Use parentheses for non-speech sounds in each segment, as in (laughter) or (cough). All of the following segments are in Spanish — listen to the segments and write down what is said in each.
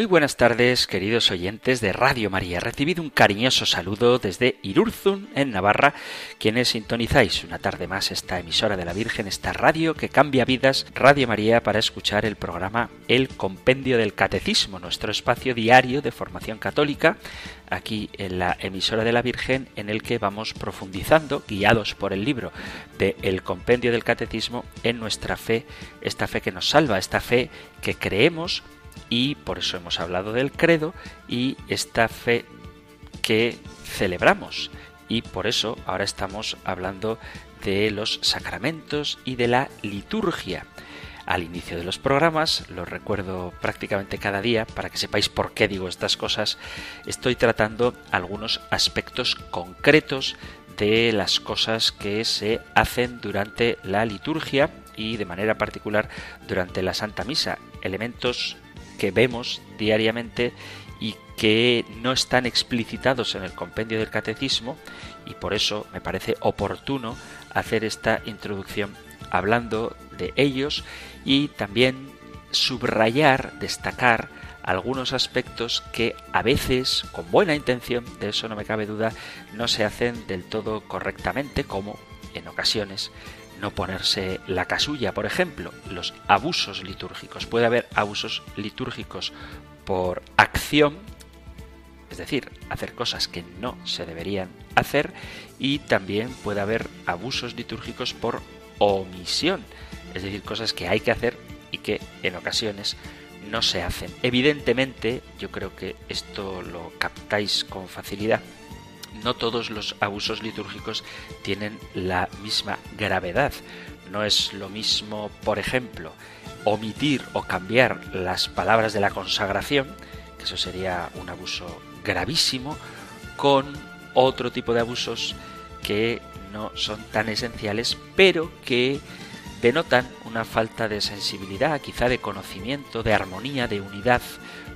Muy buenas tardes, queridos oyentes de Radio María. Recibido un cariñoso saludo desde Irurzun, en Navarra, quienes sintonizáis una tarde más esta emisora de la Virgen, esta radio que cambia vidas, Radio María, para escuchar el programa El Compendio del Catecismo, nuestro espacio diario de formación católica, aquí en la emisora de la Virgen, en el que vamos profundizando, guiados por el libro de El Compendio del Catecismo, en nuestra fe, esta fe que nos salva, esta fe que creemos y por eso hemos hablado del credo y esta fe que celebramos y por eso ahora estamos hablando de los sacramentos y de la liturgia. Al inicio de los programas, lo recuerdo prácticamente cada día, para que sepáis por qué digo estas cosas, estoy tratando algunos aspectos concretos de las cosas que se hacen durante la liturgia y de manera particular durante la Santa Misa, elementos que vemos diariamente y que no están explicitados en el compendio del catecismo y por eso me parece oportuno hacer esta introducción hablando de ellos y también subrayar, destacar algunos aspectos que a veces, con buena intención, de eso no me cabe duda, no se hacen del todo correctamente, como en ocasiones no ponerse la casulla. Por ejemplo, los abusos litúrgicos. Puede haber abusos litúrgicos por acción, es decir, hacer cosas que no se deberían hacer, y también puede haber abusos litúrgicos por omisión, es decir, cosas que hay que hacer y que en ocasiones no se hacen. Evidentemente, yo creo que esto lo captáis con facilidad no todos los abusos litúrgicos tienen la misma gravedad. No es lo mismo, por ejemplo, omitir o cambiar las palabras de la consagración, que eso sería un abuso gravísimo, con otro tipo de abusos que no son tan esenciales, pero que denotan una falta de sensibilidad, quizá de conocimiento, de armonía, de unidad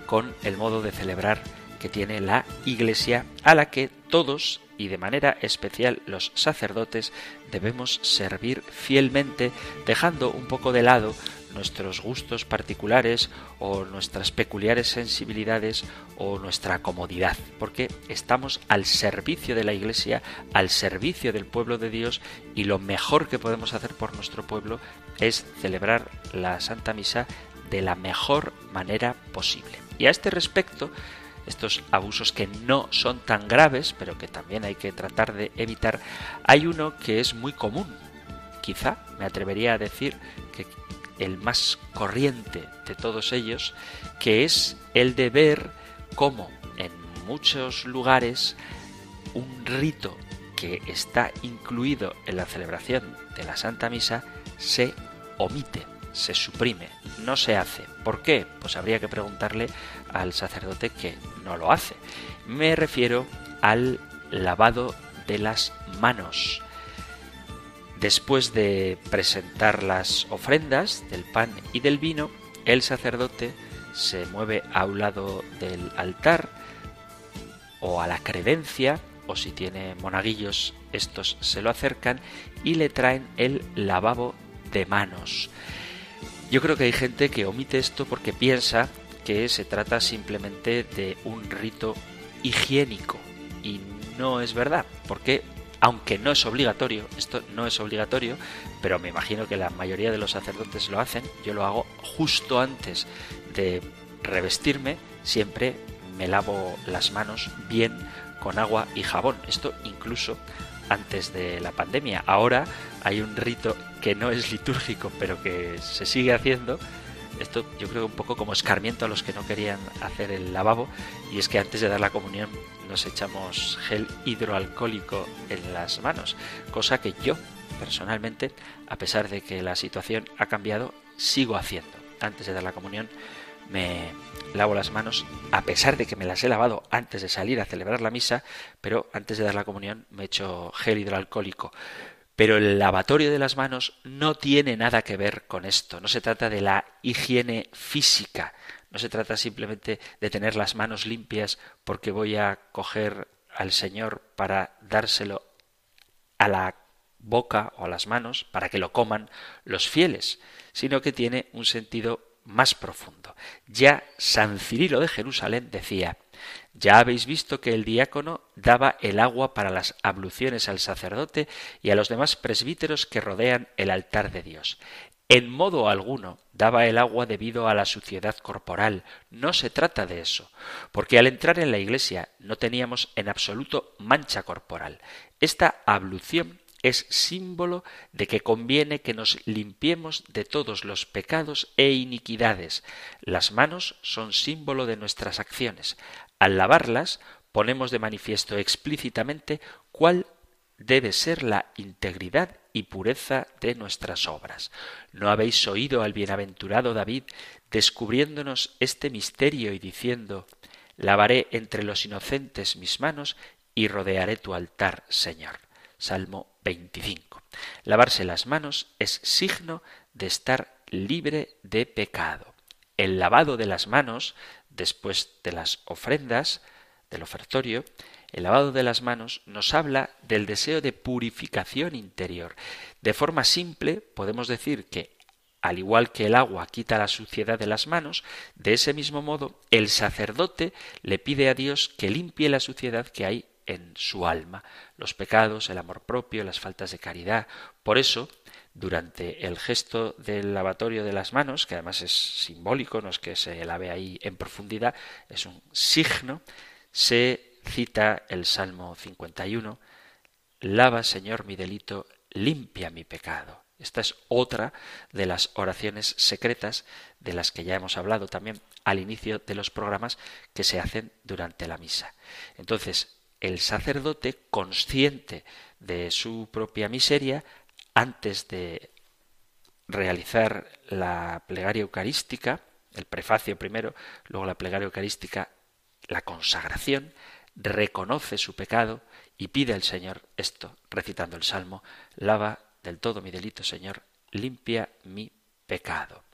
con el modo de celebrar que tiene la Iglesia a la que todos y de manera especial los sacerdotes debemos servir fielmente dejando un poco de lado nuestros gustos particulares o nuestras peculiares sensibilidades o nuestra comodidad, porque estamos al servicio de la Iglesia, al servicio del pueblo de Dios y lo mejor que podemos hacer por nuestro pueblo es celebrar la Santa Misa de la mejor manera posible. Y a este respecto, estos abusos que no son tan graves, pero que también hay que tratar de evitar, hay uno que es muy común. Quizá me atrevería a decir que el más corriente de todos ellos, que es el de ver cómo en muchos lugares un rito que está incluido en la celebración de la Santa Misa se omite, se suprime, no se hace. ¿Por qué? Pues habría que preguntarle al sacerdote que no lo hace. Me refiero al lavado de las manos. Después de presentar las ofrendas del pan y del vino, el sacerdote se mueve a un lado del altar o a la credencia, o si tiene monaguillos, estos se lo acercan y le traen el lavabo de manos. Yo creo que hay gente que omite esto porque piensa que se trata simplemente de un rito higiénico y no es verdad, porque aunque no es obligatorio, esto no es obligatorio, pero me imagino que la mayoría de los sacerdotes lo hacen, yo lo hago justo antes de revestirme, siempre me lavo las manos bien con agua y jabón. Esto incluso antes de la pandemia. Ahora hay un rito que no es litúrgico, pero que se sigue haciendo. Esto yo creo un poco como escarmiento a los que no querían hacer el lavabo, y es que antes de dar la comunión nos echamos gel hidroalcohólico en las manos, cosa que yo personalmente, a pesar de que la situación ha cambiado, sigo haciendo. Antes de dar la comunión me lavo las manos, a pesar de que me las he lavado antes de salir a celebrar la misa, pero antes de dar la comunión me echo gel hidroalcohólico. Pero el lavatorio de las manos no tiene nada que ver con esto. No se trata de la higiene física. No se trata simplemente de tener las manos limpias porque voy a coger al Señor para dárselo a la boca o a las manos para que lo coman los fieles, sino que tiene un sentido más profundo. Ya San Cirilo de Jerusalén decía ya habéis visto que el diácono daba el agua para las abluciones al sacerdote y a los demás presbíteros que rodean el altar de Dios. En modo alguno daba el agua debido a la suciedad corporal. No se trata de eso, porque al entrar en la iglesia no teníamos en absoluto mancha corporal. Esta ablución es símbolo de que conviene que nos limpiemos de todos los pecados e iniquidades. Las manos son símbolo de nuestras acciones. Al lavarlas ponemos de manifiesto explícitamente cuál debe ser la integridad y pureza de nuestras obras. ¿No habéis oído al bienaventurado David descubriéndonos este misterio y diciendo Lavaré entre los inocentes mis manos y rodearé tu altar, Señor? Salmo 25. Lavarse las manos es signo de estar libre de pecado. El lavado de las manos, después de las ofrendas, del ofertorio, el lavado de las manos nos habla del deseo de purificación interior. De forma simple, podemos decir que, al igual que el agua quita la suciedad de las manos, de ese mismo modo el sacerdote le pide a Dios que limpie la suciedad que hay en su alma, los pecados, el amor propio, las faltas de caridad. Por eso, durante el gesto del lavatorio de las manos, que además es simbólico, no es que se lave ahí en profundidad, es un signo, se cita el Salmo 51, Lava, Señor, mi delito, limpia mi pecado. Esta es otra de las oraciones secretas de las que ya hemos hablado también al inicio de los programas que se hacen durante la misa. Entonces, el sacerdote, consciente de su propia miseria, antes de realizar la plegaria eucarística, el prefacio primero, luego la plegaria eucarística, la consagración, reconoce su pecado y pide al Señor esto, recitando el Salmo, lava del todo mi delito, Señor, limpia mi pecado.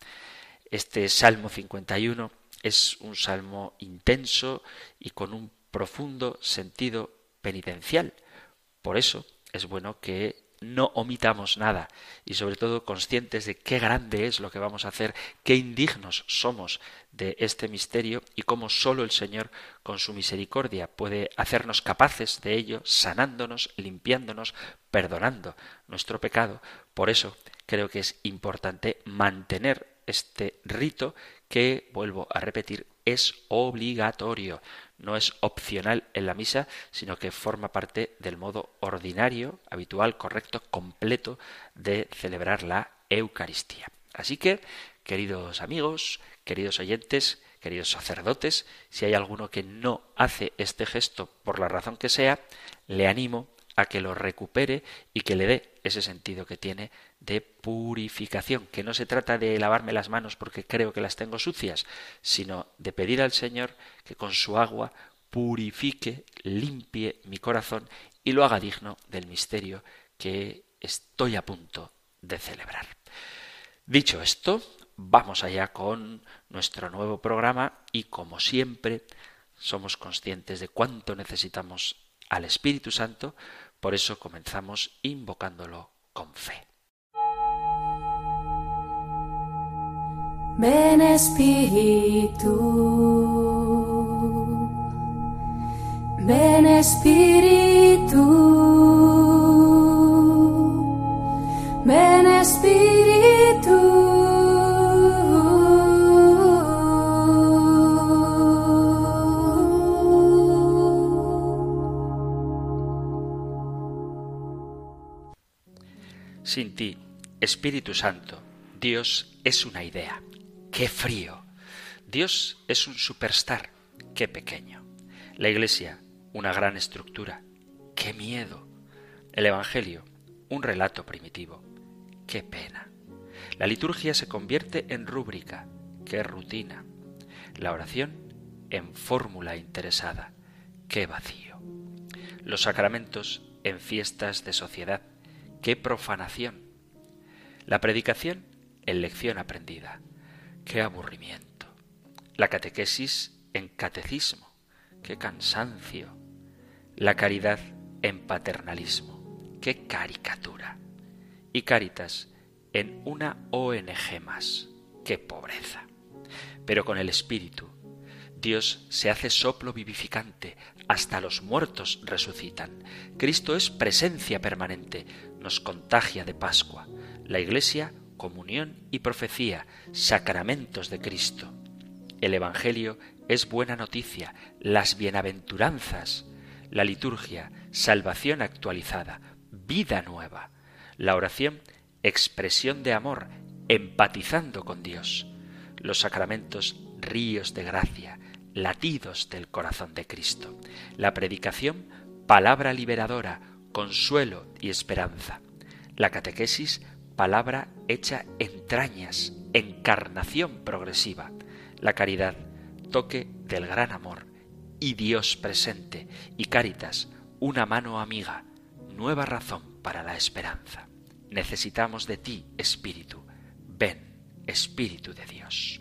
Este Salmo 51 es un salmo intenso y con un profundo sentido penitencial. Por eso es bueno que no omitamos nada y sobre todo conscientes de qué grande es lo que vamos a hacer, qué indignos somos de este misterio y cómo sólo el Señor con su misericordia puede hacernos capaces de ello, sanándonos, limpiándonos, perdonando nuestro pecado. Por eso creo que es importante mantener este rito que, vuelvo a repetir, es obligatorio no es opcional en la misa, sino que forma parte del modo ordinario, habitual, correcto, completo de celebrar la Eucaristía. Así que, queridos amigos, queridos oyentes, queridos sacerdotes, si hay alguno que no hace este gesto por la razón que sea, le animo que lo recupere y que le dé ese sentido que tiene de purificación, que no se trata de lavarme las manos porque creo que las tengo sucias, sino de pedir al Señor que con su agua purifique, limpie mi corazón y lo haga digno del misterio que estoy a punto de celebrar. Dicho esto, vamos allá con nuestro nuevo programa y como siempre somos conscientes de cuánto necesitamos al Espíritu Santo, por eso comenzamos invocándolo con fe. Ven Espíritu, ven Espíritu, ven Espíritu. Sin ti, Espíritu Santo, Dios es una idea. ¡Qué frío! Dios es un superstar. ¡Qué pequeño! La Iglesia, una gran estructura. ¡Qué miedo! El Evangelio, un relato primitivo. ¡Qué pena! La liturgia se convierte en rúbrica. ¡Qué rutina! La oración en fórmula interesada. ¡Qué vacío! Los sacramentos en fiestas de sociedad. Qué profanación. La predicación en lección aprendida, qué aburrimiento. La catequesis en catecismo, qué cansancio. La caridad en paternalismo, qué caricatura. Y Caritas en una ONG más, qué pobreza. Pero con el Espíritu, Dios se hace soplo vivificante, hasta los muertos resucitan. Cristo es presencia permanente, nos contagia de Pascua. La Iglesia, comunión y profecía, sacramentos de Cristo. El Evangelio es buena noticia, las bienaventuranzas, la liturgia, salvación actualizada, vida nueva, la oración, expresión de amor, empatizando con Dios, los sacramentos, ríos de gracia, latidos del corazón de Cristo. La predicación, palabra liberadora, consuelo y esperanza. La catequesis, palabra hecha entrañas, encarnación progresiva. La caridad, toque del gran amor. Y Dios presente. Y Caritas, una mano amiga, nueva razón para la esperanza. Necesitamos de ti, Espíritu. Ven, Espíritu de Dios.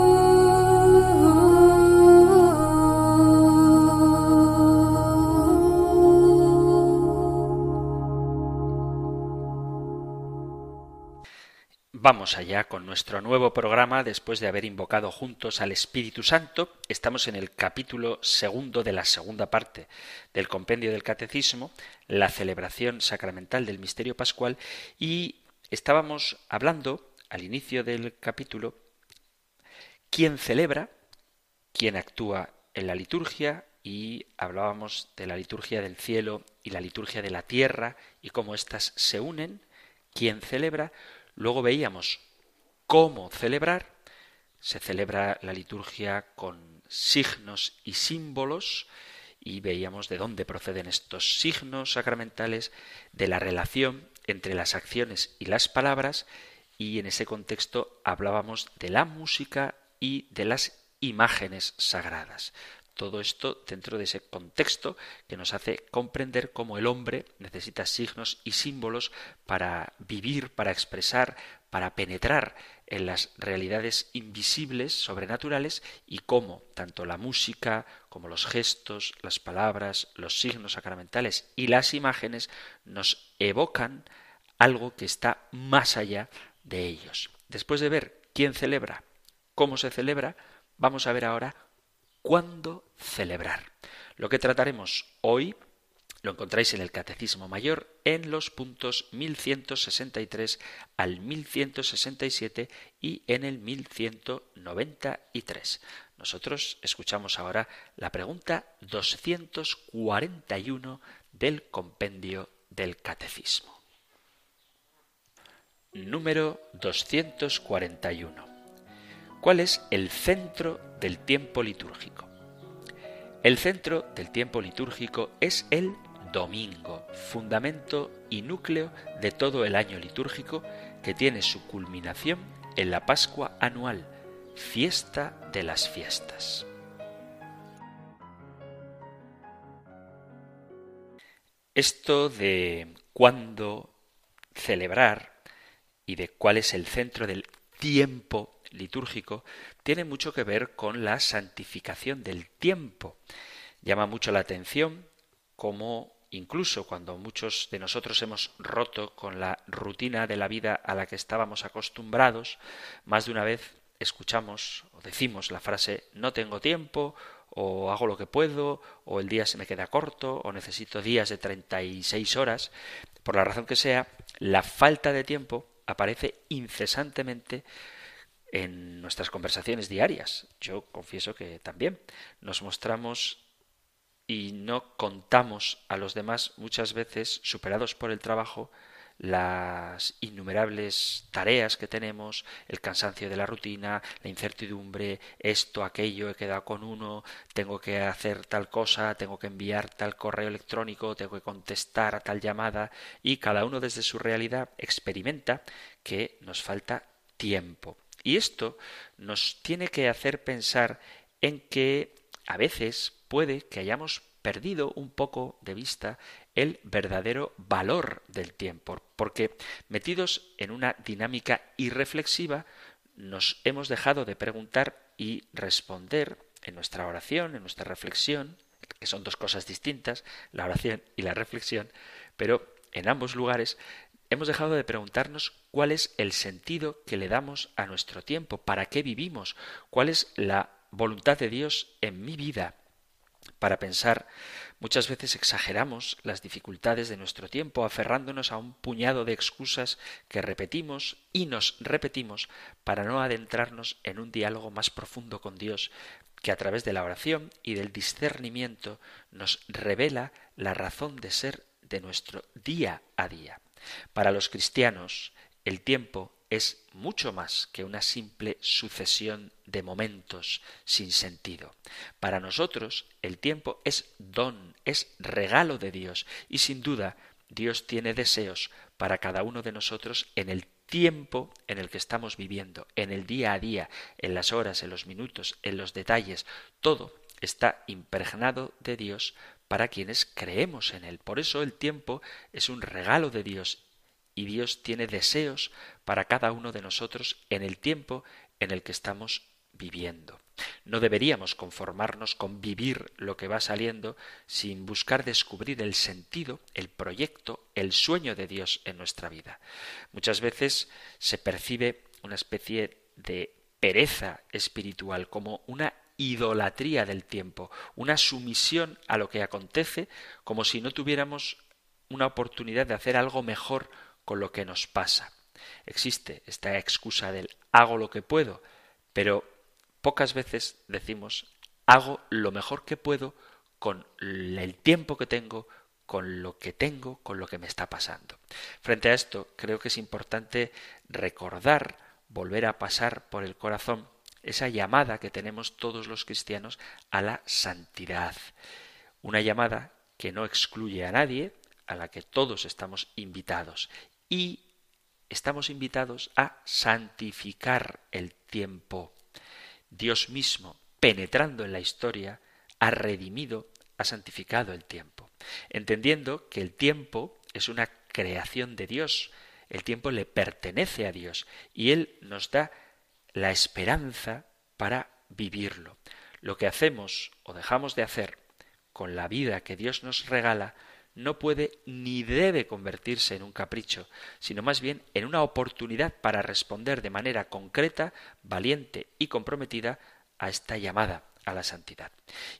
Vamos allá con nuestro nuevo programa después de haber invocado juntos al Espíritu Santo. Estamos en el capítulo segundo de la segunda parte del compendio del Catecismo, la celebración sacramental del misterio pascual, y estábamos hablando al inicio del capítulo quién celebra, quién actúa en la liturgia, y hablábamos de la liturgia del cielo y la liturgia de la tierra y cómo éstas se unen, quién celebra, Luego veíamos cómo celebrar. Se celebra la liturgia con signos y símbolos y veíamos de dónde proceden estos signos sacramentales, de la relación entre las acciones y las palabras y en ese contexto hablábamos de la música y de las imágenes sagradas. Todo esto dentro de ese contexto que nos hace comprender cómo el hombre necesita signos y símbolos para vivir, para expresar, para penetrar en las realidades invisibles, sobrenaturales, y cómo tanto la música como los gestos, las palabras, los signos sacramentales y las imágenes nos evocan algo que está más allá de ellos. Después de ver quién celebra, cómo se celebra, vamos a ver ahora cuándo celebrar. Lo que trataremos hoy lo encontráis en el Catecismo Mayor en los puntos 1163 al 1167 y en el 1193. Nosotros escuchamos ahora la pregunta 241 del compendio del Catecismo. Número 241. ¿Cuál es el centro del tiempo litúrgico? El centro del tiempo litúrgico es el domingo, fundamento y núcleo de todo el año litúrgico que tiene su culminación en la Pascua anual, fiesta de las fiestas. Esto de cuándo celebrar y de cuál es el centro del tiempo litúrgico tiene mucho que ver con la santificación del tiempo. Llama mucho la atención cómo incluso cuando muchos de nosotros hemos roto con la rutina de la vida a la que estábamos acostumbrados, más de una vez escuchamos o decimos la frase no tengo tiempo o hago lo que puedo o el día se me queda corto o necesito días de 36 horas. Por la razón que sea, la falta de tiempo aparece incesantemente en nuestras conversaciones diarias. Yo confieso que también nos mostramos y no contamos a los demás muchas veces, superados por el trabajo, las innumerables tareas que tenemos, el cansancio de la rutina, la incertidumbre, esto, aquello, he quedado con uno, tengo que hacer tal cosa, tengo que enviar tal correo electrónico, tengo que contestar a tal llamada y cada uno desde su realidad experimenta que nos falta tiempo. Y esto nos tiene que hacer pensar en que a veces puede que hayamos perdido un poco de vista el verdadero valor del tiempo, porque metidos en una dinámica irreflexiva nos hemos dejado de preguntar y responder en nuestra oración, en nuestra reflexión, que son dos cosas distintas, la oración y la reflexión, pero en ambos lugares hemos dejado de preguntarnos cuál es el sentido que le damos a nuestro tiempo, para qué vivimos, cuál es la voluntad de Dios en mi vida. Para pensar, muchas veces exageramos las dificultades de nuestro tiempo, aferrándonos a un puñado de excusas que repetimos y nos repetimos para no adentrarnos en un diálogo más profundo con Dios, que a través de la oración y del discernimiento nos revela la razón de ser de nuestro día a día. Para los cristianos, el tiempo es mucho más que una simple sucesión de momentos sin sentido. Para nosotros, el tiempo es don, es regalo de Dios, y sin duda Dios tiene deseos para cada uno de nosotros en el tiempo en el que estamos viviendo, en el día a día, en las horas, en los minutos, en los detalles. Todo está impregnado de Dios para quienes creemos en Él. Por eso el tiempo es un regalo de Dios y Dios tiene deseos para cada uno de nosotros en el tiempo en el que estamos viviendo. No deberíamos conformarnos con vivir lo que va saliendo sin buscar descubrir el sentido, el proyecto, el sueño de Dios en nuestra vida. Muchas veces se percibe una especie de pereza espiritual como una idolatría del tiempo, una sumisión a lo que acontece como si no tuviéramos una oportunidad de hacer algo mejor con lo que nos pasa. Existe esta excusa del hago lo que puedo, pero pocas veces decimos hago lo mejor que puedo con el tiempo que tengo, con lo que tengo, con lo que me está pasando. Frente a esto, creo que es importante recordar, volver a pasar por el corazón esa llamada que tenemos todos los cristianos a la santidad. Una llamada que no excluye a nadie, a la que todos estamos invitados. Y estamos invitados a santificar el tiempo. Dios mismo, penetrando en la historia, ha redimido, ha santificado el tiempo, entendiendo que el tiempo es una creación de Dios, el tiempo le pertenece a Dios y Él nos da la esperanza para vivirlo. Lo que hacemos o dejamos de hacer con la vida que Dios nos regala no puede ni debe convertirse en un capricho, sino más bien en una oportunidad para responder de manera concreta, valiente y comprometida a esta llamada a la santidad.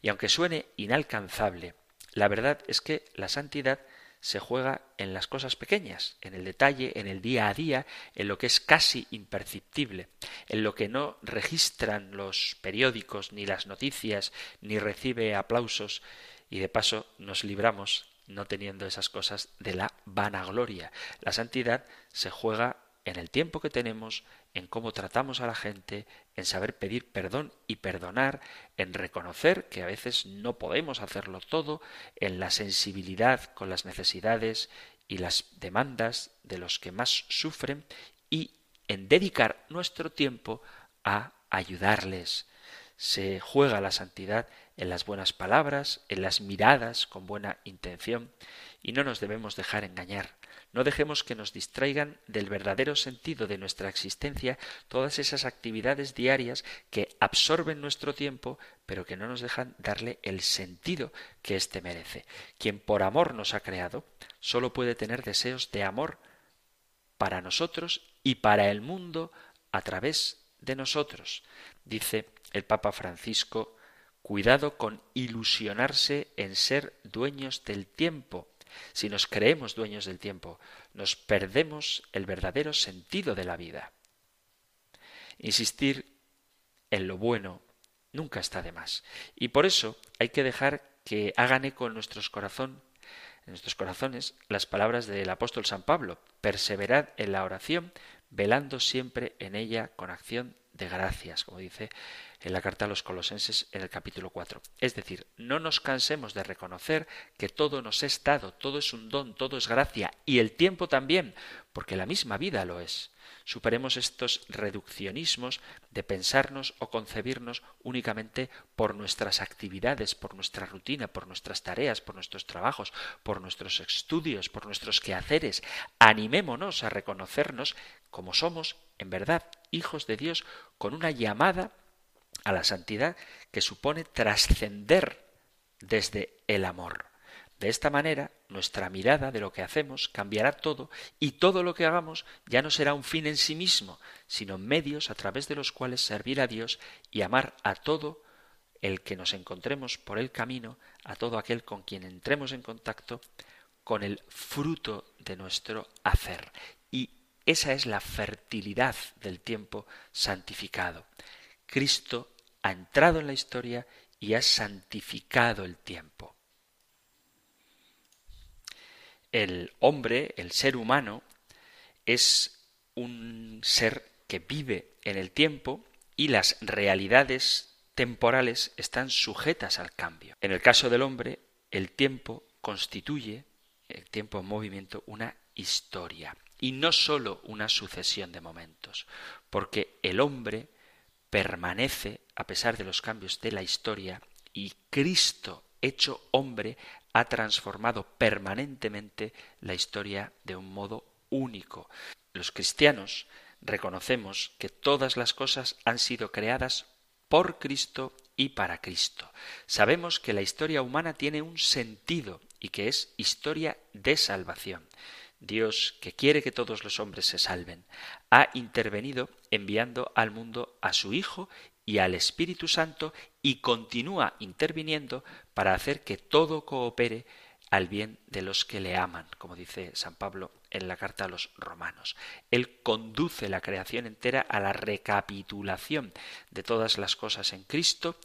Y aunque suene inalcanzable, la verdad es que la santidad se juega en las cosas pequeñas, en el detalle, en el día a día, en lo que es casi imperceptible, en lo que no registran los periódicos ni las noticias, ni recibe aplausos, y de paso nos libramos, no teniendo esas cosas, de la vanagloria. La santidad se juega en el tiempo que tenemos, en cómo tratamos a la gente, en saber pedir perdón y perdonar, en reconocer que a veces no podemos hacerlo todo, en la sensibilidad con las necesidades y las demandas de los que más sufren y en dedicar nuestro tiempo a ayudarles. Se juega la santidad en las buenas palabras, en las miradas con buena intención, y no nos debemos dejar engañar. No dejemos que nos distraigan del verdadero sentido de nuestra existencia todas esas actividades diarias que absorben nuestro tiempo, pero que no nos dejan darle el sentido que éste merece. Quien por amor nos ha creado, solo puede tener deseos de amor para nosotros y para el mundo a través de nosotros. Dice el Papa Francisco, cuidado con ilusionarse en ser dueños del tiempo, si nos creemos dueños del tiempo, nos perdemos el verdadero sentido de la vida. Insistir en lo bueno nunca está de más. Y por eso hay que dejar que hagan eco en nuestros corazones las palabras del apóstol San Pablo, perseverad en la oración, velando siempre en ella con acción de gracias, como dice en la carta a los colosenses en el capítulo 4. Es decir, no nos cansemos de reconocer que todo nos es dado, todo es un don, todo es gracia, y el tiempo también, porque la misma vida lo es. Superemos estos reduccionismos de pensarnos o concebirnos únicamente por nuestras actividades, por nuestra rutina, por nuestras tareas, por nuestros trabajos, por nuestros estudios, por nuestros quehaceres. Animémonos a reconocernos como somos, en verdad, hijos de Dios, con una llamada a la santidad que supone trascender desde el amor. De esta manera, nuestra mirada de lo que hacemos cambiará todo y todo lo que hagamos ya no será un fin en sí mismo, sino medios a través de los cuales servir a Dios y amar a todo el que nos encontremos por el camino, a todo aquel con quien entremos en contacto, con el fruto de nuestro hacer. Y esa es la fertilidad del tiempo santificado. Cristo ha entrado en la historia y ha santificado el tiempo. El hombre, el ser humano, es un ser que vive en el tiempo y las realidades temporales están sujetas al cambio. En el caso del hombre, el tiempo constituye, el tiempo en movimiento, una historia y no sólo una sucesión de momentos, porque el hombre permanece a pesar de los cambios de la historia y Cristo hecho hombre ha transformado permanentemente la historia de un modo único. Los cristianos reconocemos que todas las cosas han sido creadas por Cristo y para Cristo. Sabemos que la historia humana tiene un sentido y que es historia de salvación. Dios, que quiere que todos los hombres se salven, ha intervenido enviando al mundo a su Hijo y al Espíritu Santo y continúa interviniendo para hacer que todo coopere al bien de los que le aman, como dice San Pablo en la carta a los romanos. Él conduce la creación entera a la recapitulación de todas las cosas en Cristo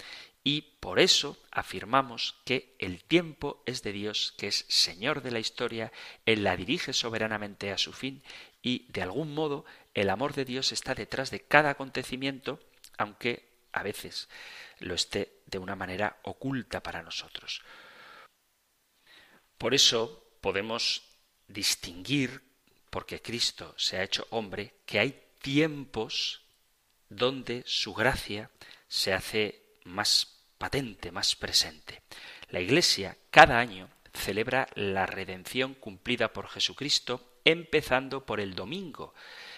y por eso afirmamos que el tiempo es de Dios, que es Señor de la historia, Él la dirige soberanamente a su fin y, de algún modo, el amor de Dios está detrás de cada acontecimiento, aunque a veces lo esté de una manera oculta para nosotros. Por eso podemos distinguir, porque Cristo se ha hecho hombre, que hay tiempos donde su gracia se hace más patente, más presente. La Iglesia cada año celebra la redención cumplida por Jesucristo, empezando por el domingo,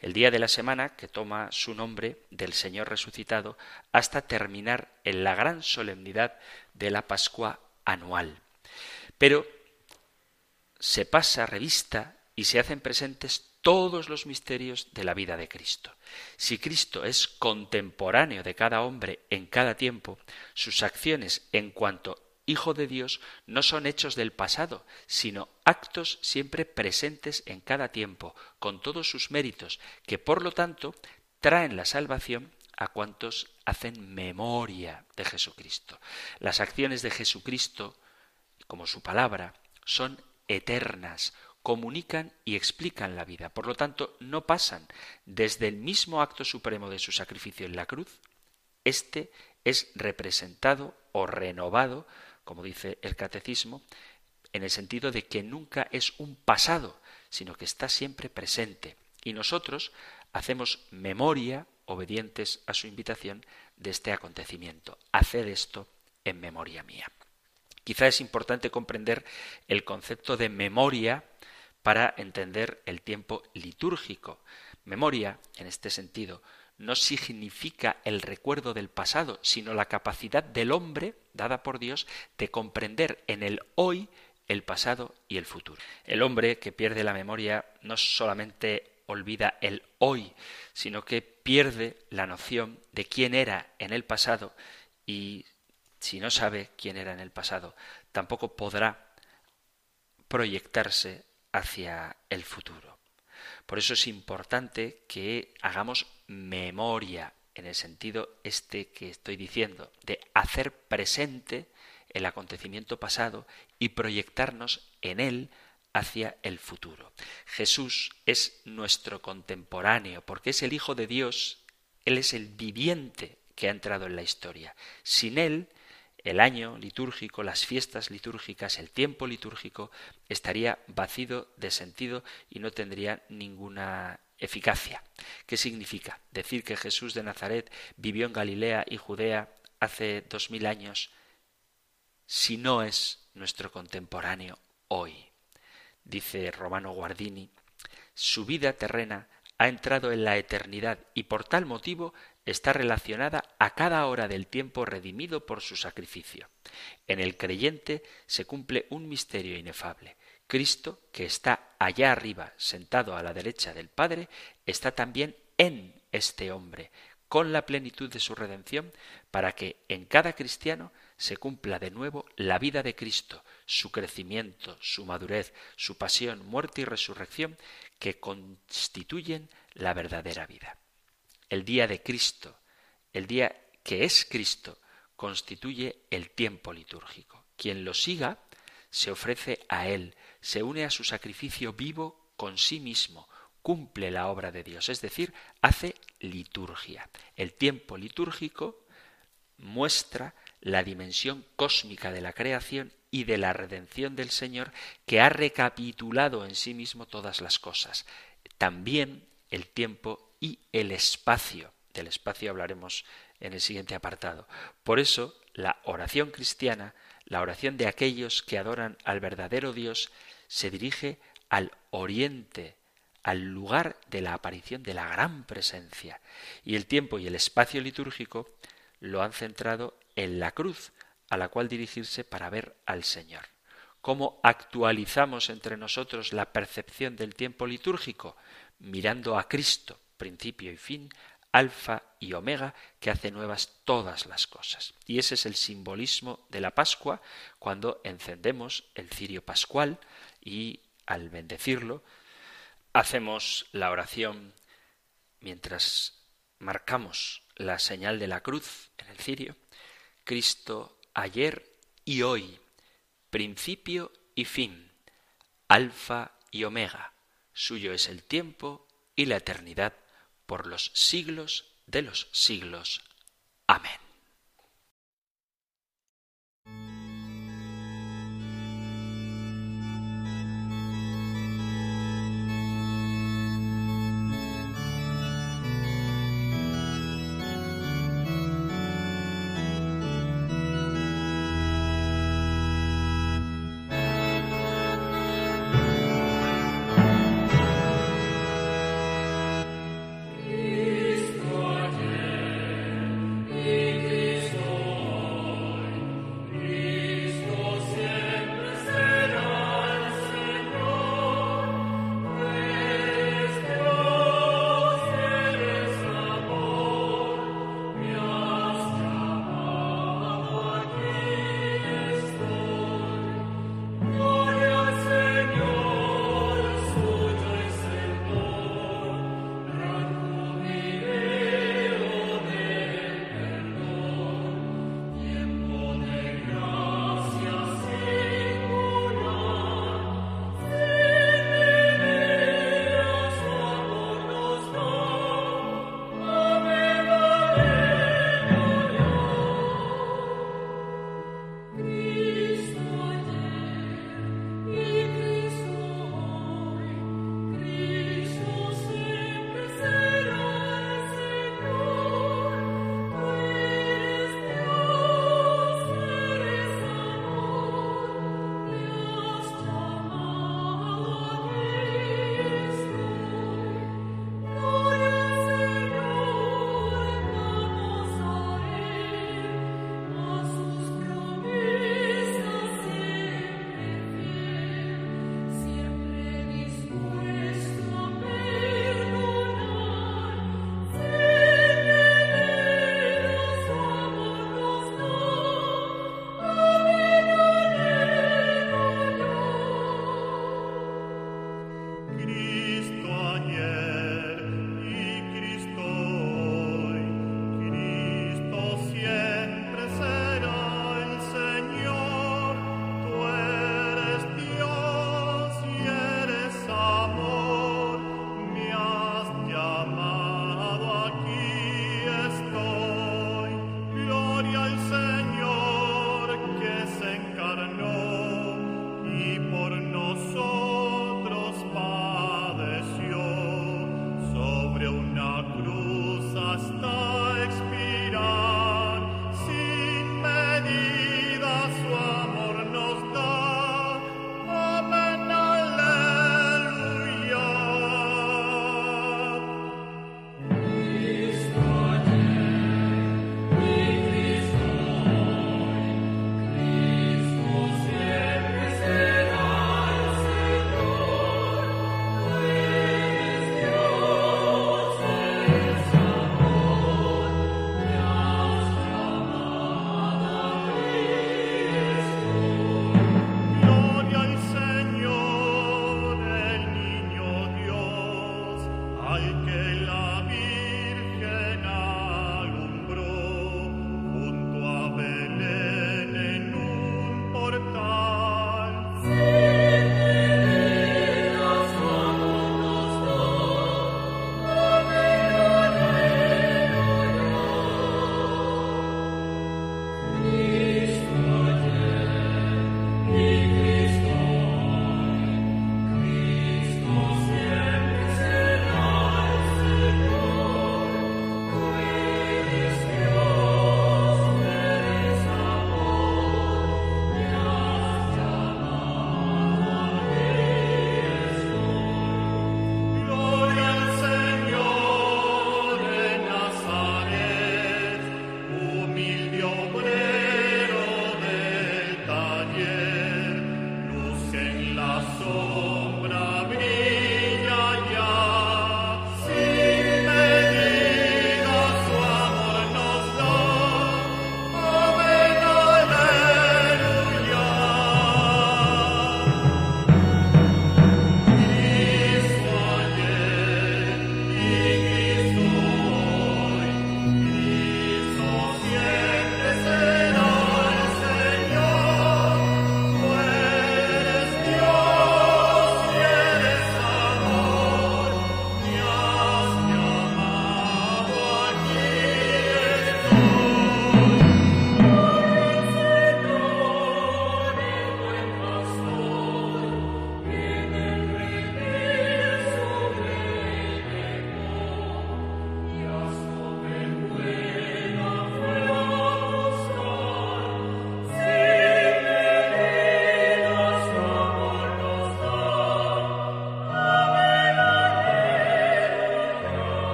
el día de la semana que toma su nombre del Señor resucitado, hasta terminar en la gran solemnidad de la Pascua anual. Pero se pasa revista y se hacen presentes todos los misterios de la vida de Cristo. Si Cristo es contemporáneo de cada hombre en cada tiempo, sus acciones en cuanto Hijo de Dios no son hechos del pasado, sino actos siempre presentes en cada tiempo, con todos sus méritos, que por lo tanto traen la salvación a cuantos hacen memoria de Jesucristo. Las acciones de Jesucristo, como su palabra, son eternas, comunican y explican la vida. Por lo tanto, no pasan desde el mismo acto supremo de su sacrificio en la cruz. Este es representado o renovado, como dice el catecismo, en el sentido de que nunca es un pasado, sino que está siempre presente. Y nosotros hacemos memoria, obedientes a su invitación, de este acontecimiento. Haced esto en memoria mía. Quizá es importante comprender el concepto de memoria para entender el tiempo litúrgico. Memoria, en este sentido, no significa el recuerdo del pasado, sino la capacidad del hombre, dada por Dios, de comprender en el hoy el pasado y el futuro. El hombre que pierde la memoria no solamente olvida el hoy, sino que pierde la noción de quién era en el pasado y si no sabe quién era en el pasado, tampoco podrá proyectarse hacia el futuro. Por eso es importante que hagamos memoria en el sentido este que estoy diciendo, de hacer presente el acontecimiento pasado y proyectarnos en él hacia el futuro. Jesús es nuestro contemporáneo porque es el Hijo de Dios, Él es el viviente que ha entrado en la historia. Sin Él, el año litúrgico, las fiestas litúrgicas, el tiempo litúrgico estaría vacío de sentido y no tendría ninguna eficacia. ¿Qué significa? Decir que Jesús de Nazaret vivió en Galilea y Judea hace dos mil años si no es nuestro contemporáneo hoy. Dice Romano Guardini, su vida terrena ha entrado en la eternidad y por tal motivo está relacionada a cada hora del tiempo redimido por su sacrificio. En el creyente se cumple un misterio inefable. Cristo, que está allá arriba, sentado a la derecha del Padre, está también en este hombre, con la plenitud de su redención, para que en cada cristiano se cumpla de nuevo la vida de Cristo, su crecimiento, su madurez, su pasión, muerte y resurrección, que constituyen la verdadera vida. El día de Cristo, el día que es Cristo, constituye el tiempo litúrgico. Quien lo siga se ofrece a Él, se une a su sacrificio vivo con sí mismo, cumple la obra de Dios, es decir, hace liturgia. El tiempo litúrgico muestra la dimensión cósmica de la creación y de la redención del Señor que ha recapitulado en sí mismo todas las cosas. También el tiempo y el espacio. Del espacio hablaremos en el siguiente apartado. Por eso, la oración cristiana, la oración de aquellos que adoran al verdadero Dios, se dirige al oriente, al lugar de la aparición de la gran presencia. Y el tiempo y el espacio litúrgico lo han centrado en la cruz, a la cual dirigirse para ver al Señor. ¿Cómo actualizamos entre nosotros la percepción del tiempo litúrgico? Mirando a Cristo, principio y fin, alfa y omega, que hace nuevas todas las cosas. Y ese es el simbolismo de la Pascua cuando encendemos el cirio pascual y al bendecirlo hacemos la oración mientras marcamos la señal de la cruz en el cirio, Cristo ayer y hoy, principio y fin, alfa y omega, suyo es el tiempo y la eternidad por los siglos de los siglos. Amén.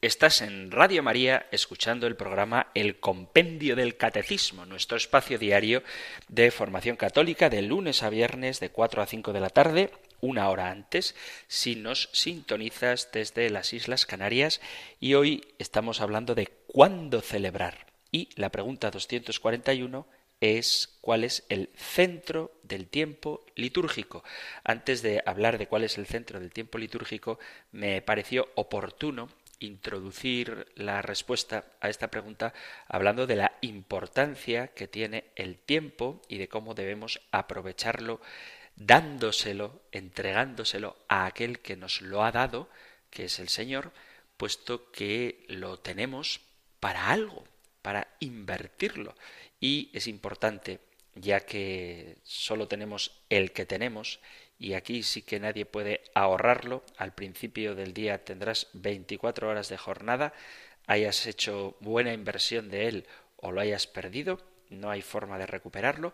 Estás en Radio María escuchando el programa El Compendio del Catecismo, nuestro espacio diario de formación católica de lunes a viernes de 4 a 5 de la tarde, una hora antes, si nos sintonizas desde las Islas Canarias y hoy estamos hablando de cuándo celebrar. Y la pregunta 241 es cuál es el centro del tiempo litúrgico. Antes de hablar de cuál es el centro del tiempo litúrgico, me pareció oportuno introducir la respuesta a esta pregunta hablando de la importancia que tiene el tiempo y de cómo debemos aprovecharlo dándoselo, entregándoselo a aquel que nos lo ha dado, que es el Señor, puesto que lo tenemos para algo, para invertirlo. Y es importante, ya que solo tenemos el que tenemos, y aquí sí que nadie puede ahorrarlo. Al principio del día tendrás 24 horas de jornada, hayas hecho buena inversión de él o lo hayas perdido, no hay forma de recuperarlo,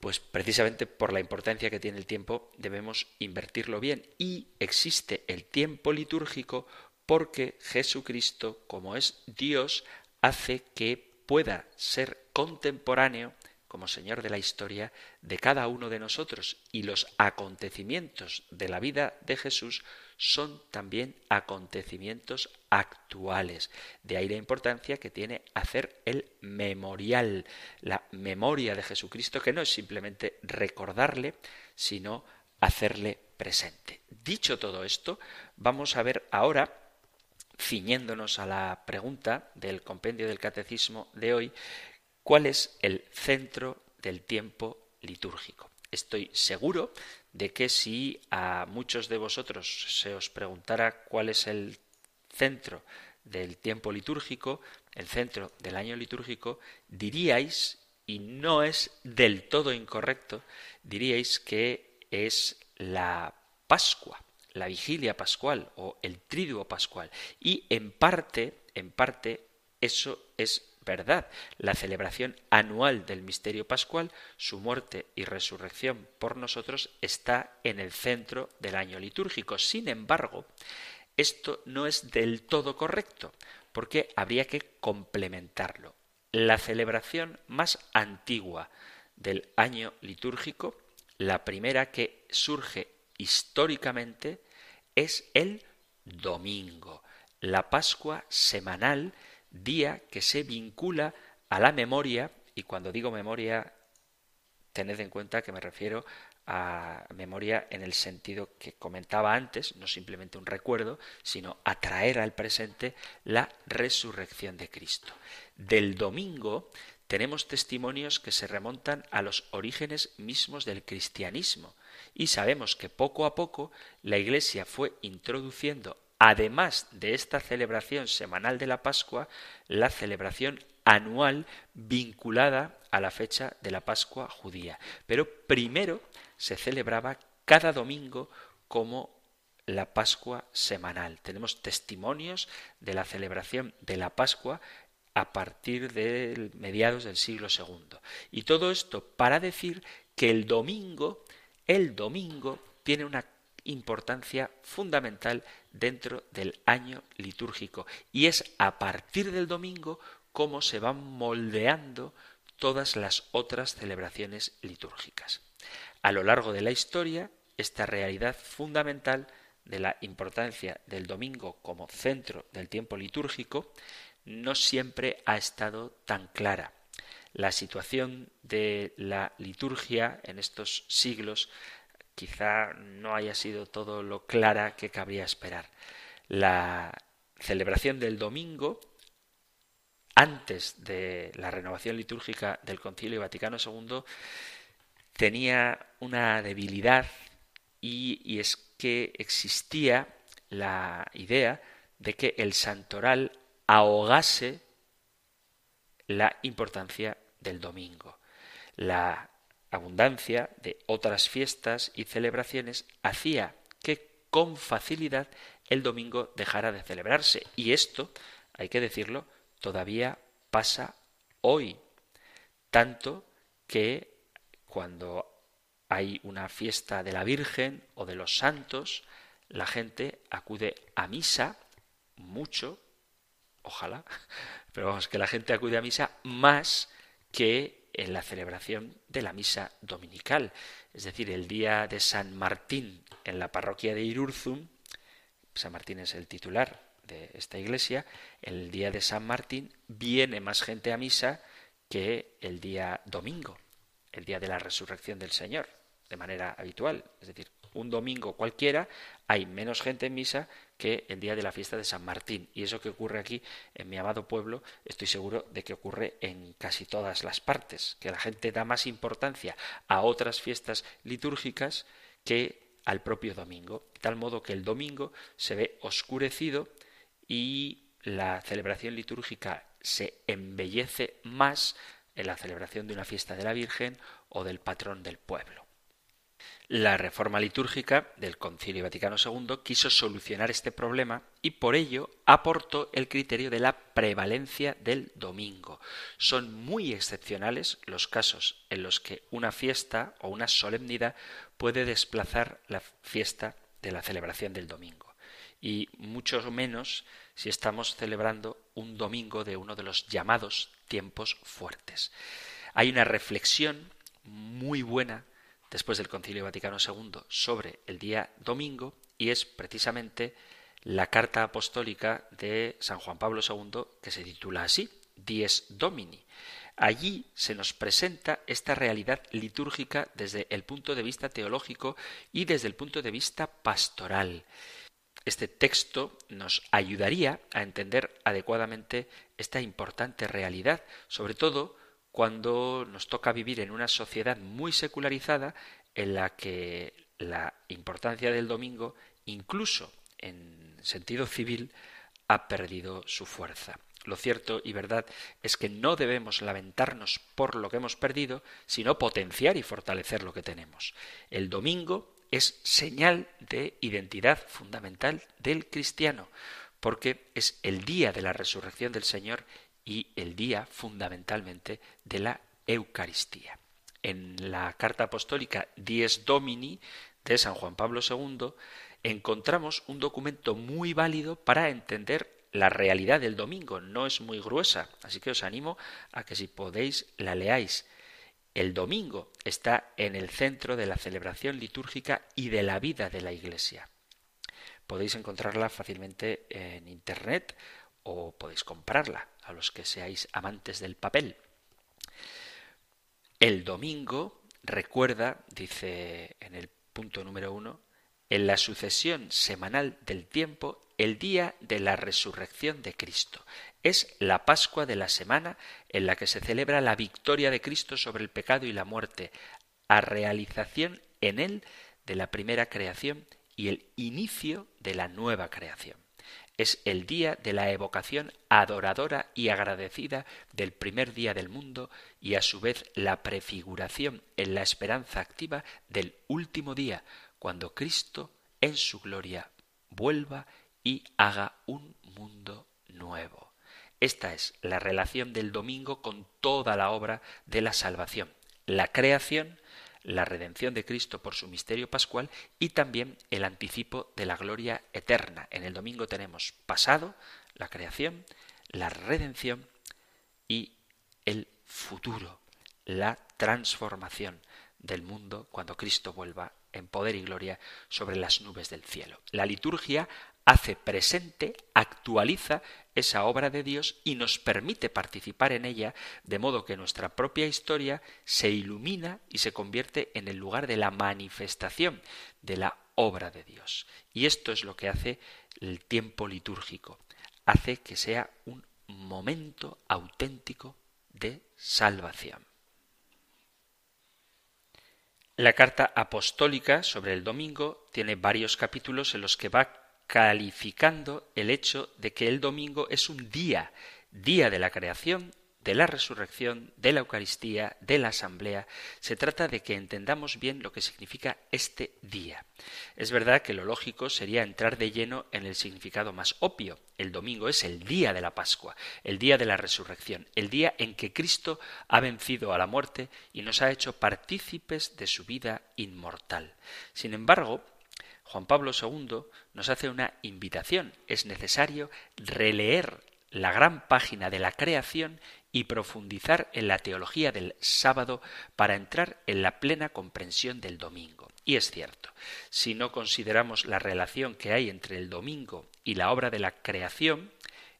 pues precisamente por la importancia que tiene el tiempo debemos invertirlo bien. Y existe el tiempo litúrgico porque Jesucristo, como es Dios, hace que pueda ser contemporáneo como Señor de la historia de cada uno de nosotros y los acontecimientos de la vida de Jesús son también acontecimientos actuales. De ahí la importancia que tiene hacer el memorial, la memoria de Jesucristo, que no es simplemente recordarle, sino hacerle presente. Dicho todo esto, vamos a ver ahora, ciñéndonos a la pregunta del compendio del catecismo de hoy, cuál es el centro del tiempo litúrgico. Estoy seguro de que si a muchos de vosotros se os preguntara cuál es el centro del tiempo litúrgico, el centro del año litúrgico, diríais, y no es del todo incorrecto, diríais que es la Pascua, la vigilia pascual o el triduo pascual. Y en parte, en parte, eso es verdad. La celebración anual del misterio pascual, su muerte y resurrección por nosotros, está en el centro del año litúrgico. Sin embargo, esto no es del todo correcto, porque habría que complementarlo. La celebración más antigua del año litúrgico, la primera que surge históricamente, es el domingo, la Pascua semanal día que se vincula a la memoria, y cuando digo memoria, tened en cuenta que me refiero a memoria en el sentido que comentaba antes, no simplemente un recuerdo, sino atraer al presente la resurrección de Cristo. Del domingo tenemos testimonios que se remontan a los orígenes mismos del cristianismo y sabemos que poco a poco la Iglesia fue introduciendo además de esta celebración semanal de la Pascua, la celebración anual vinculada a la fecha de la Pascua judía. Pero primero se celebraba cada domingo como la Pascua semanal. Tenemos testimonios de la celebración de la Pascua a partir de mediados del siglo II. Y todo esto para decir que el domingo, el domingo tiene una importancia fundamental dentro del año litúrgico y es a partir del domingo cómo se van moldeando todas las otras celebraciones litúrgicas. A lo largo de la historia, esta realidad fundamental de la importancia del domingo como centro del tiempo litúrgico no siempre ha estado tan clara. La situación de la liturgia en estos siglos quizá no haya sido todo lo clara que cabría esperar. La celebración del domingo, antes de la renovación litúrgica del Concilio Vaticano II, tenía una debilidad y, y es que existía la idea de que el santoral ahogase la importancia del domingo. La abundancia de otras fiestas y celebraciones hacía que con facilidad el domingo dejara de celebrarse. Y esto, hay que decirlo, todavía pasa hoy. Tanto que cuando hay una fiesta de la Virgen o de los santos, la gente acude a misa mucho ojalá, (laughs) pero vamos, que la gente acude a misa más que en la celebración de la misa dominical. Es decir, el día de San Martín en la parroquia de Irurzum, San Martín es el titular de esta iglesia, el día de San Martín viene más gente a misa que el día domingo, el día de la resurrección del Señor, de manera habitual. Es decir, un domingo cualquiera hay menos gente en misa que el día de la fiesta de San Martín. Y eso que ocurre aquí en mi amado pueblo, estoy seguro de que ocurre en casi todas las partes, que la gente da más importancia a otras fiestas litúrgicas que al propio domingo, de tal modo que el domingo se ve oscurecido y la celebración litúrgica se embellece más en la celebración de una fiesta de la Virgen o del patrón del pueblo. La reforma litúrgica del Concilio Vaticano II quiso solucionar este problema y por ello aportó el criterio de la prevalencia del domingo. Son muy excepcionales los casos en los que una fiesta o una solemnidad puede desplazar la fiesta de la celebración del domingo y mucho menos si estamos celebrando un domingo de uno de los llamados tiempos fuertes. Hay una reflexión muy buena después del Concilio Vaticano II sobre el día domingo y es precisamente la carta apostólica de San Juan Pablo II que se titula así, Dies Domini. Allí se nos presenta esta realidad litúrgica desde el punto de vista teológico y desde el punto de vista pastoral. Este texto nos ayudaría a entender adecuadamente esta importante realidad, sobre todo cuando nos toca vivir en una sociedad muy secularizada en la que la importancia del domingo, incluso en sentido civil, ha perdido su fuerza. Lo cierto y verdad es que no debemos lamentarnos por lo que hemos perdido, sino potenciar y fortalecer lo que tenemos. El domingo es señal de identidad fundamental del cristiano, porque es el día de la resurrección del Señor y el día fundamentalmente de la Eucaristía. En la carta apostólica Dies Domini de San Juan Pablo II encontramos un documento muy válido para entender la realidad del domingo. No es muy gruesa, así que os animo a que si podéis la leáis. El domingo está en el centro de la celebración litúrgica y de la vida de la Iglesia. Podéis encontrarla fácilmente en Internet o podéis comprarla a los que seáis amantes del papel. El domingo recuerda, dice en el punto número uno, en la sucesión semanal del tiempo el día de la resurrección de Cristo. Es la Pascua de la semana en la que se celebra la victoria de Cristo sobre el pecado y la muerte, a realización en él de la primera creación y el inicio de la nueva creación. Es el día de la evocación adoradora y agradecida del primer día del mundo y a su vez la prefiguración en la esperanza activa del último día, cuando Cristo en su gloria vuelva y haga un mundo nuevo. Esta es la relación del domingo con toda la obra de la salvación, la creación, la redención de Cristo por su misterio pascual y también el anticipo de la gloria eterna. En el domingo tenemos pasado, la creación, la redención y el futuro, la transformación del mundo cuando Cristo vuelva en poder y gloria sobre las nubes del cielo. La liturgia hace presente, actualiza esa obra de Dios y nos permite participar en ella, de modo que nuestra propia historia se ilumina y se convierte en el lugar de la manifestación de la obra de Dios. Y esto es lo que hace el tiempo litúrgico, hace que sea un momento auténtico de salvación. La carta apostólica sobre el domingo tiene varios capítulos en los que va calificando el hecho de que el domingo es un día, día de la creación, de la resurrección, de la Eucaristía, de la Asamblea. Se trata de que entendamos bien lo que significa este día. Es verdad que lo lógico sería entrar de lleno en el significado más obvio. El domingo es el día de la Pascua, el día de la resurrección, el día en que Cristo ha vencido a la muerte y nos ha hecho partícipes de su vida inmortal. Sin embargo, Juan Pablo II nos hace una invitación. Es necesario releer la gran página de la creación y profundizar en la teología del sábado para entrar en la plena comprensión del domingo. Y es cierto, si no consideramos la relación que hay entre el domingo y la obra de la creación,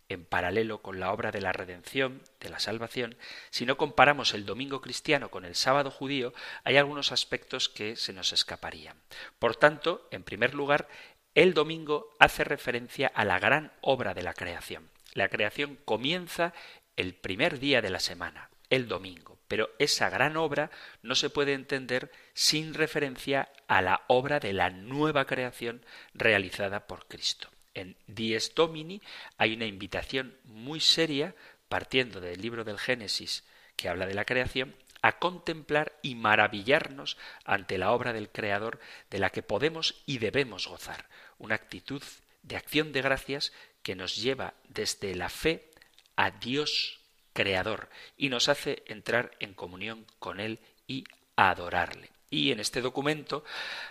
en paralelo con la obra de la redención, de la salvación, si no comparamos el domingo cristiano con el sábado judío, hay algunos aspectos que se nos escaparían. Por tanto, en primer lugar, el domingo hace referencia a la gran obra de la creación. La creación comienza el primer día de la semana, el domingo, pero esa gran obra no se puede entender sin referencia a la obra de la nueva creación realizada por Cristo. En Dies Domini hay una invitación muy seria, partiendo del libro del Génesis, que habla de la creación, a contemplar y maravillarnos ante la obra del Creador de la que podemos y debemos gozar, una actitud de acción de gracias que nos lleva desde la fe a Dios Creador y nos hace entrar en comunión con Él y adorarle. Y en este documento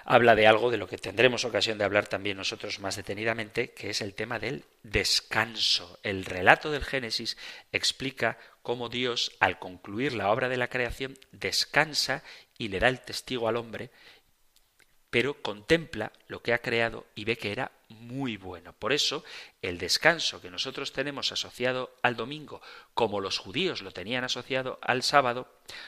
habla de algo de lo que tendremos ocasión de hablar también nosotros más detenidamente, que es el tema del descanso. El relato del Génesis explica cómo Dios, al concluir la obra de la creación, descansa y le da el testigo al hombre pero contempla lo que ha creado y ve que era muy bueno. Por eso, el descanso que nosotros tenemos asociado al domingo, como los judíos lo tenían asociado al sábado,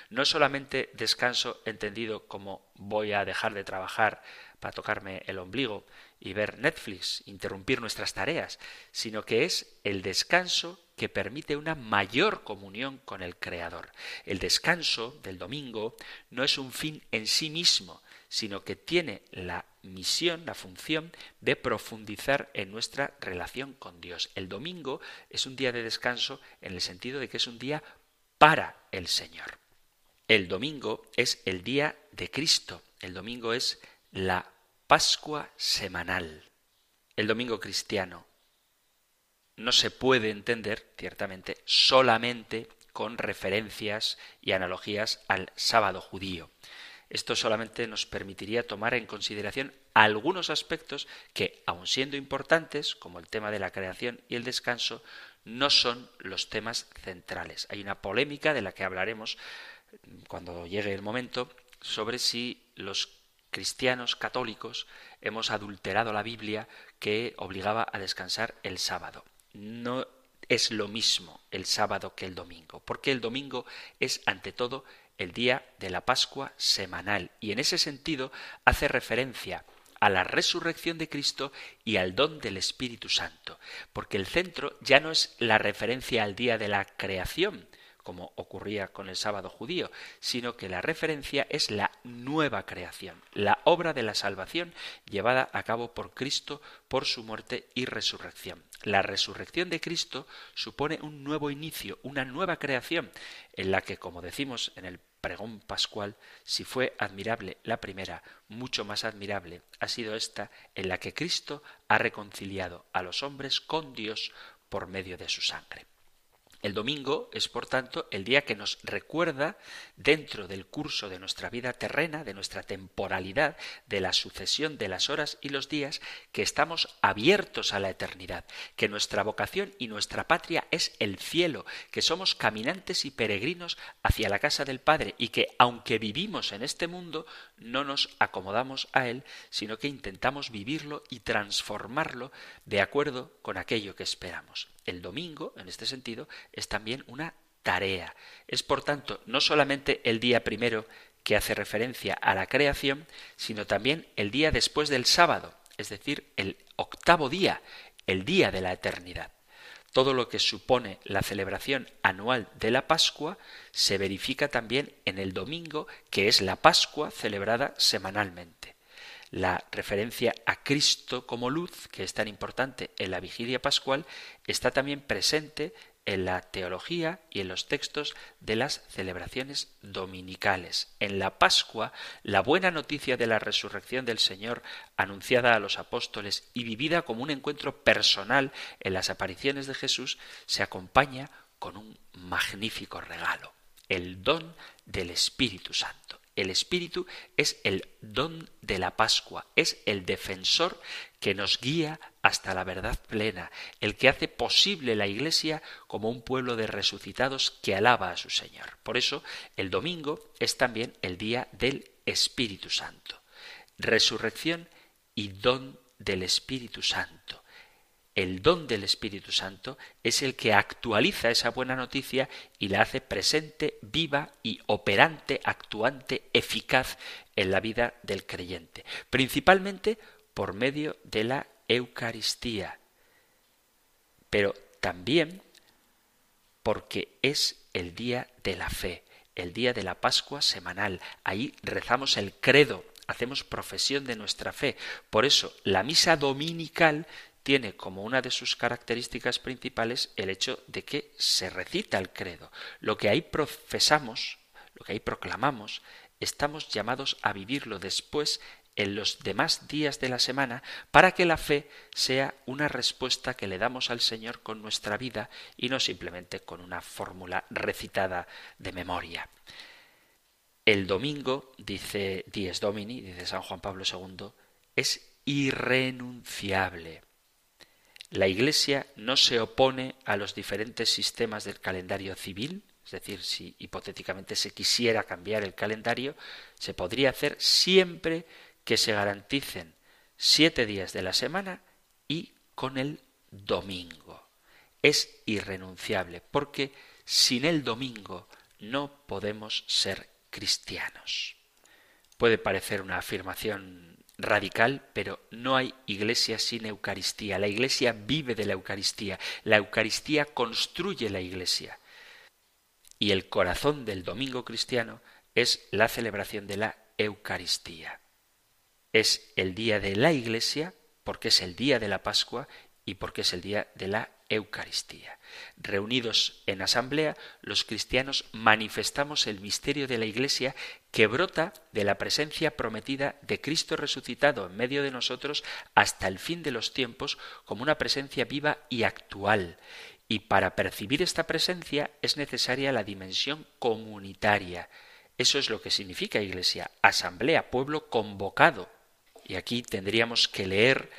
no es solamente descanso entendido como voy a dejar de trabajar para tocarme el ombligo y ver Netflix, interrumpir nuestras tareas, sino que es el descanso que permite una mayor comunión con el Creador. El descanso del domingo no es un fin en sí mismo, sino que tiene la misión, la función de profundizar en nuestra relación con Dios. El domingo es un día de descanso en el sentido de que es un día para el Señor. El domingo es el día de Cristo. El domingo es la Pascua semanal. El domingo cristiano no se puede entender, ciertamente, solamente con referencias y analogías al sábado judío. Esto solamente nos permitiría tomar en consideración algunos aspectos que, aun siendo importantes, como el tema de la creación y el descanso, no son los temas centrales. Hay una polémica de la que hablaremos cuando llegue el momento sobre si los cristianos católicos hemos adulterado la Biblia que obligaba a descansar el sábado. No es lo mismo el sábado que el domingo, porque el domingo es ante todo el día de la Pascua semanal y en ese sentido hace referencia a la resurrección de Cristo y al don del Espíritu Santo, porque el centro ya no es la referencia al día de la creación, como ocurría con el sábado judío, sino que la referencia es la nueva creación, la obra de la salvación llevada a cabo por Cristo por su muerte y resurrección. La resurrección de Cristo supone un nuevo inicio, una nueva creación, en la que, como decimos en el pregón pascual, si fue admirable la primera, mucho más admirable ha sido esta en la que Cristo ha reconciliado a los hombres con Dios por medio de su sangre. El domingo es, por tanto, el día que nos recuerda, dentro del curso de nuestra vida terrena, de nuestra temporalidad, de la sucesión de las horas y los días, que estamos abiertos a la eternidad, que nuestra vocación y nuestra patria es el cielo, que somos caminantes y peregrinos hacia la casa del Padre y que, aunque vivimos en este mundo, no nos acomodamos a él, sino que intentamos vivirlo y transformarlo de acuerdo con aquello que esperamos. El domingo, en este sentido, es también una tarea. Es, por tanto, no solamente el día primero que hace referencia a la creación, sino también el día después del sábado, es decir, el octavo día, el día de la eternidad. Todo lo que supone la celebración anual de la Pascua se verifica también en el domingo, que es la Pascua celebrada semanalmente. La referencia a Cristo como luz, que es tan importante en la vigilia pascual, está también presente en la teología y en los textos de las celebraciones dominicales. En la Pascua, la buena noticia de la resurrección del Señor, anunciada a los apóstoles y vivida como un encuentro personal en las apariciones de Jesús, se acompaña con un magnífico regalo. el don del Espíritu Santo. El Espíritu es el don de la Pascua, es el defensor que nos guía hasta la verdad plena, el que hace posible la Iglesia como un pueblo de resucitados que alaba a su Señor. Por eso el domingo es también el día del Espíritu Santo. Resurrección y don del Espíritu Santo. El don del Espíritu Santo es el que actualiza esa buena noticia y la hace presente, viva y operante, actuante, eficaz en la vida del creyente, principalmente por medio de la Eucaristía, pero también porque es el día de la fe, el día de la Pascua semanal. Ahí rezamos el credo, hacemos profesión de nuestra fe. Por eso la misa dominical tiene como una de sus características principales el hecho de que se recita el credo. Lo que ahí profesamos, lo que ahí proclamamos, estamos llamados a vivirlo después en los demás días de la semana para que la fe sea una respuesta que le damos al Señor con nuestra vida y no simplemente con una fórmula recitada de memoria. El domingo, dice Dies Domini, dice San Juan Pablo II, es irrenunciable. La Iglesia no se opone a los diferentes sistemas del calendario civil, es decir, si hipotéticamente se quisiera cambiar el calendario, se podría hacer siempre que se garanticen siete días de la semana y con el domingo. Es irrenunciable porque sin el domingo no podemos ser cristianos. Puede parecer una afirmación radical, pero no hay iglesia sin Eucaristía. La iglesia vive de la Eucaristía. La Eucaristía construye la iglesia. Y el corazón del domingo cristiano es la celebración de la Eucaristía. Es el día de la iglesia porque es el día de la Pascua y porque es el día de la Eucaristía. Reunidos en asamblea, los cristianos manifestamos el misterio de la Iglesia que brota de la presencia prometida de Cristo resucitado en medio de nosotros hasta el fin de los tiempos como una presencia viva y actual. Y para percibir esta presencia es necesaria la dimensión comunitaria. Eso es lo que significa Iglesia, asamblea, pueblo convocado. Y aquí tendríamos que leer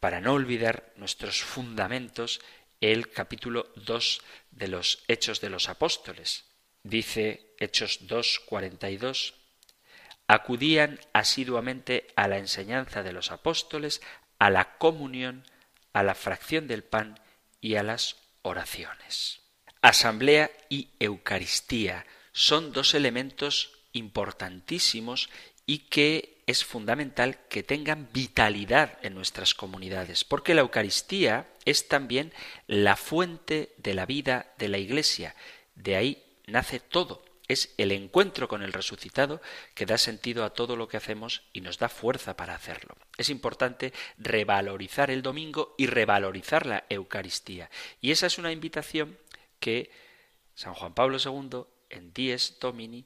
para no olvidar nuestros fundamentos, el capítulo 2 de los Hechos de los Apóstoles. Dice Hechos 2, 42, acudían asiduamente a la enseñanza de los apóstoles, a la comunión, a la fracción del pan y a las oraciones. Asamblea y Eucaristía son dos elementos importantísimos y que es fundamental que tengan vitalidad en nuestras comunidades, porque la Eucaristía es también la fuente de la vida de la Iglesia. De ahí nace todo. Es el encuentro con el resucitado que da sentido a todo lo que hacemos y nos da fuerza para hacerlo. Es importante revalorizar el domingo y revalorizar la Eucaristía. Y esa es una invitación que San Juan Pablo II en Dies Domini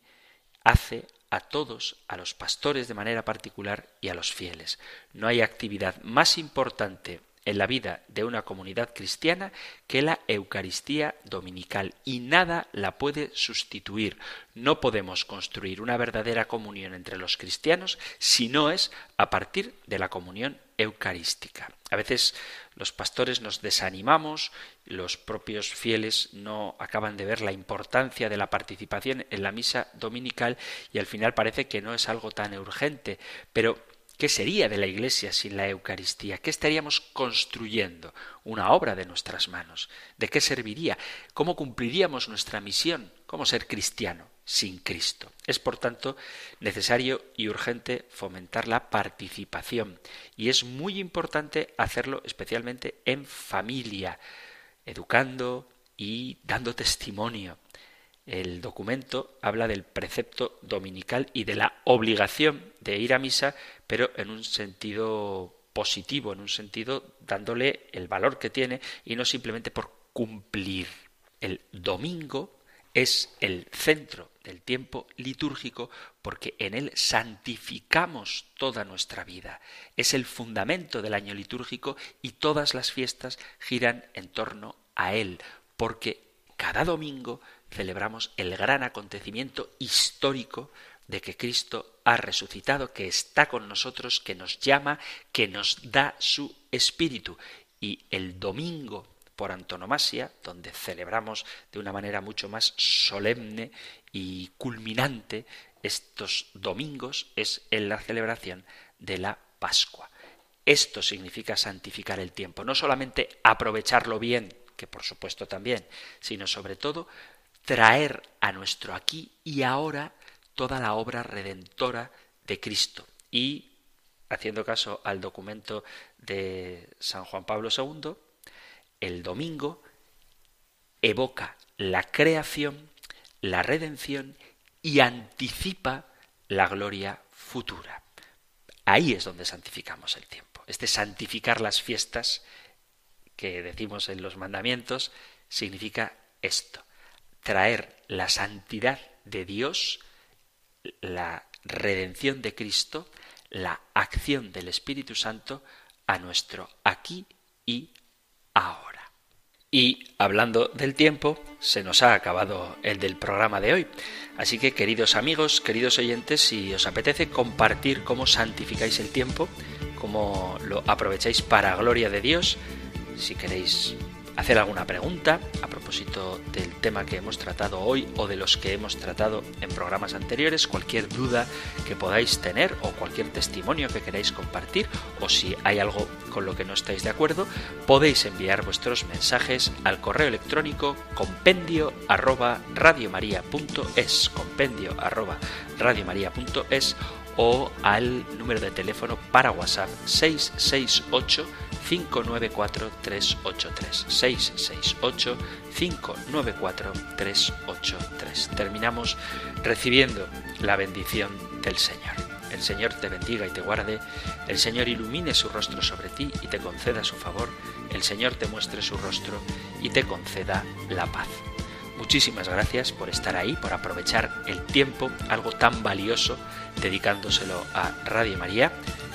hace a todos, a los pastores de manera particular y a los fieles. No hay actividad más importante en la vida de una comunidad cristiana que la Eucaristía dominical y nada la puede sustituir. No podemos construir una verdadera comunión entre los cristianos si no es a partir de la comunión eucarística. A veces los pastores nos desanimamos, los propios fieles no acaban de ver la importancia de la participación en la misa dominical y al final parece que no es algo tan urgente, pero ¿Qué sería de la Iglesia sin la Eucaristía? ¿Qué estaríamos construyendo? Una obra de nuestras manos. ¿De qué serviría? ¿Cómo cumpliríamos nuestra misión? ¿Cómo ser cristiano sin Cristo? Es, por tanto, necesario y urgente fomentar la participación. Y es muy importante hacerlo especialmente en familia, educando y dando testimonio. El documento habla del precepto dominical y de la obligación de ir a misa, pero en un sentido positivo, en un sentido dándole el valor que tiene y no simplemente por cumplir. El domingo es el centro del tiempo litúrgico porque en él santificamos toda nuestra vida. Es el fundamento del año litúrgico y todas las fiestas giran en torno a él, porque cada domingo celebramos el gran acontecimiento histórico de que Cristo ha resucitado, que está con nosotros, que nos llama, que nos da su espíritu. Y el domingo por antonomasia, donde celebramos de una manera mucho más solemne y culminante estos domingos, es en la celebración de la Pascua. Esto significa santificar el tiempo, no solamente aprovecharlo bien, que por supuesto también, sino sobre todo traer a nuestro aquí y ahora toda la obra redentora de Cristo. Y, haciendo caso al documento de San Juan Pablo II, el domingo evoca la creación, la redención y anticipa la gloria futura. Ahí es donde santificamos el tiempo. Este santificar las fiestas que decimos en los mandamientos significa esto, traer la santidad de Dios, la redención de Cristo, la acción del Espíritu Santo a nuestro aquí y ahora. Y hablando del tiempo, se nos ha acabado el del programa de hoy. Así que, queridos amigos, queridos oyentes, si os apetece compartir cómo santificáis el tiempo, cómo lo aprovecháis para gloria de Dios, si queréis hacer alguna pregunta a propósito del tema que hemos tratado hoy o de los que hemos tratado en programas anteriores, cualquier duda que podáis tener o cualquier testimonio que queráis compartir o si hay algo con lo que no estáis de acuerdo, podéis enviar vuestros mensajes al correo electrónico compendio arroba radiomaria.es compendio arroba o al número de teléfono para WhatsApp 668 594 383 668 594 383. Terminamos recibiendo la bendición del Señor. El Señor te bendiga y te guarde, el Señor ilumine su rostro sobre ti y te conceda su favor, el Señor te muestre su rostro y te conceda la paz. Muchísimas gracias por estar ahí, por aprovechar el tiempo, algo tan valioso, dedicándoselo a Radio María.